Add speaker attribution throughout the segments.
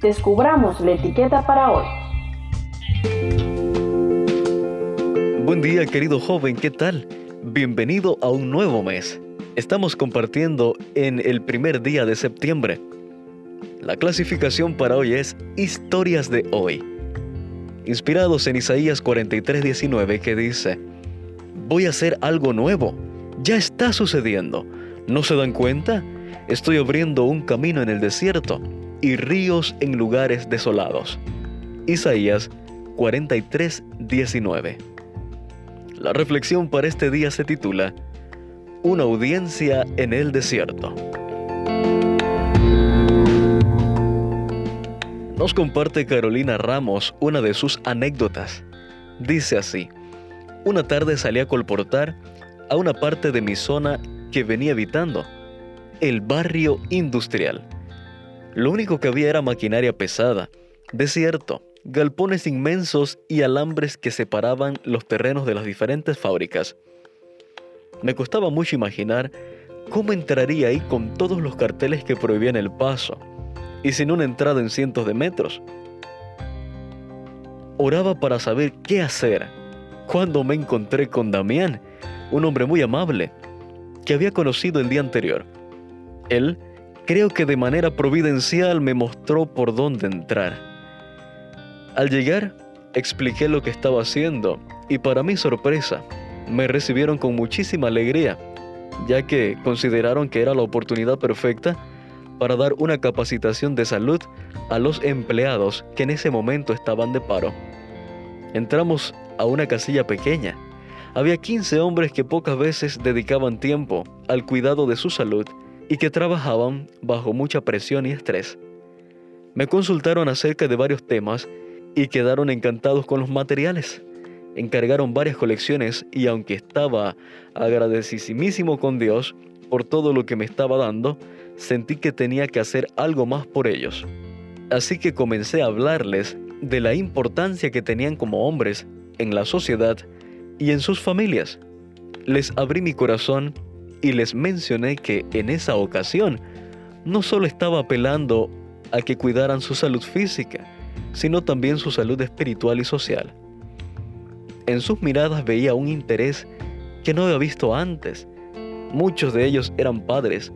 Speaker 1: descubramos la etiqueta para hoy.
Speaker 2: Buen día querido joven, ¿qué tal? Bienvenido a un nuevo mes. Estamos compartiendo en el primer día de septiembre. La clasificación para hoy es Historias de hoy. Inspirados en Isaías 43:19 que dice, Voy a hacer algo nuevo. Ya está sucediendo. ¿No se dan cuenta? Estoy abriendo un camino en el desierto y ríos en lugares desolados. Isaías 43:19 La reflexión para este día se titula Una audiencia en el desierto. Nos comparte Carolina Ramos una de sus anécdotas. Dice así, una tarde salí a colportar a una parte de mi zona que venía evitando, el barrio industrial. Lo único que había era maquinaria pesada, desierto, galpones inmensos y alambres que separaban los terrenos de las diferentes fábricas. Me costaba mucho imaginar cómo entraría ahí con todos los carteles que prohibían el paso y sin una entrada en cientos de metros. Oraba para saber qué hacer cuando me encontré con Damián, un hombre muy amable, que había conocido el día anterior. Él, creo que de manera providencial, me mostró por dónde entrar. Al llegar, expliqué lo que estaba haciendo y para mi sorpresa, me recibieron con muchísima alegría, ya que consideraron que era la oportunidad perfecta para dar una capacitación de salud a los empleados que en ese momento estaban de paro. Entramos a una casilla pequeña. Había 15 hombres que pocas veces dedicaban tiempo al cuidado de su salud y que trabajaban bajo mucha presión y estrés. Me consultaron acerca de varios temas y quedaron encantados con los materiales. Encargaron varias colecciones y aunque estaba agradecidísimo con Dios por todo lo que me estaba dando, sentí que tenía que hacer algo más por ellos. Así que comencé a hablarles de la importancia que tenían como hombres en la sociedad y en sus familias. Les abrí mi corazón y les mencioné que en esa ocasión no solo estaba apelando a que cuidaran su salud física, sino también su salud espiritual y social. En sus miradas veía un interés que no había visto antes. Muchos de ellos eran padres,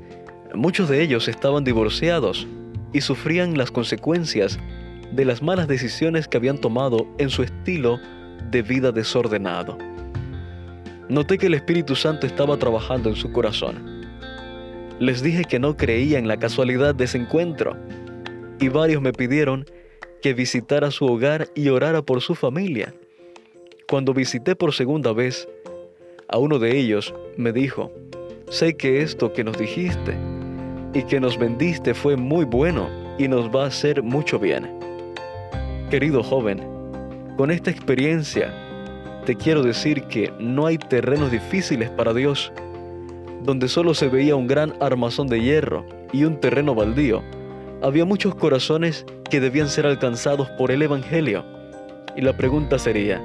Speaker 2: muchos de ellos estaban divorciados y sufrían las consecuencias de las malas decisiones que habían tomado en su estilo de vida desordenado. Noté que el Espíritu Santo estaba trabajando en su corazón. Les dije que no creía en la casualidad de ese encuentro y varios me pidieron que visitara su hogar y orara por su familia. Cuando visité por segunda vez, a uno de ellos me dijo, sé que esto que nos dijiste y que nos vendiste fue muy bueno y nos va a hacer mucho bien. Querido joven, con esta experiencia te quiero decir que no hay terrenos difíciles para Dios. Donde solo se veía un gran armazón de hierro y un terreno baldío, había muchos corazones que debían ser alcanzados por el Evangelio. Y la pregunta sería,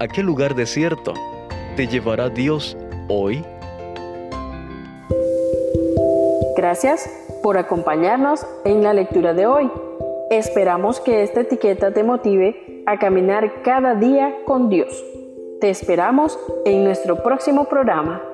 Speaker 2: ¿a qué lugar desierto te llevará Dios hoy?
Speaker 1: Gracias por acompañarnos en la lectura de hoy. Esperamos que esta etiqueta te motive a caminar cada día con Dios. Te esperamos en nuestro próximo programa.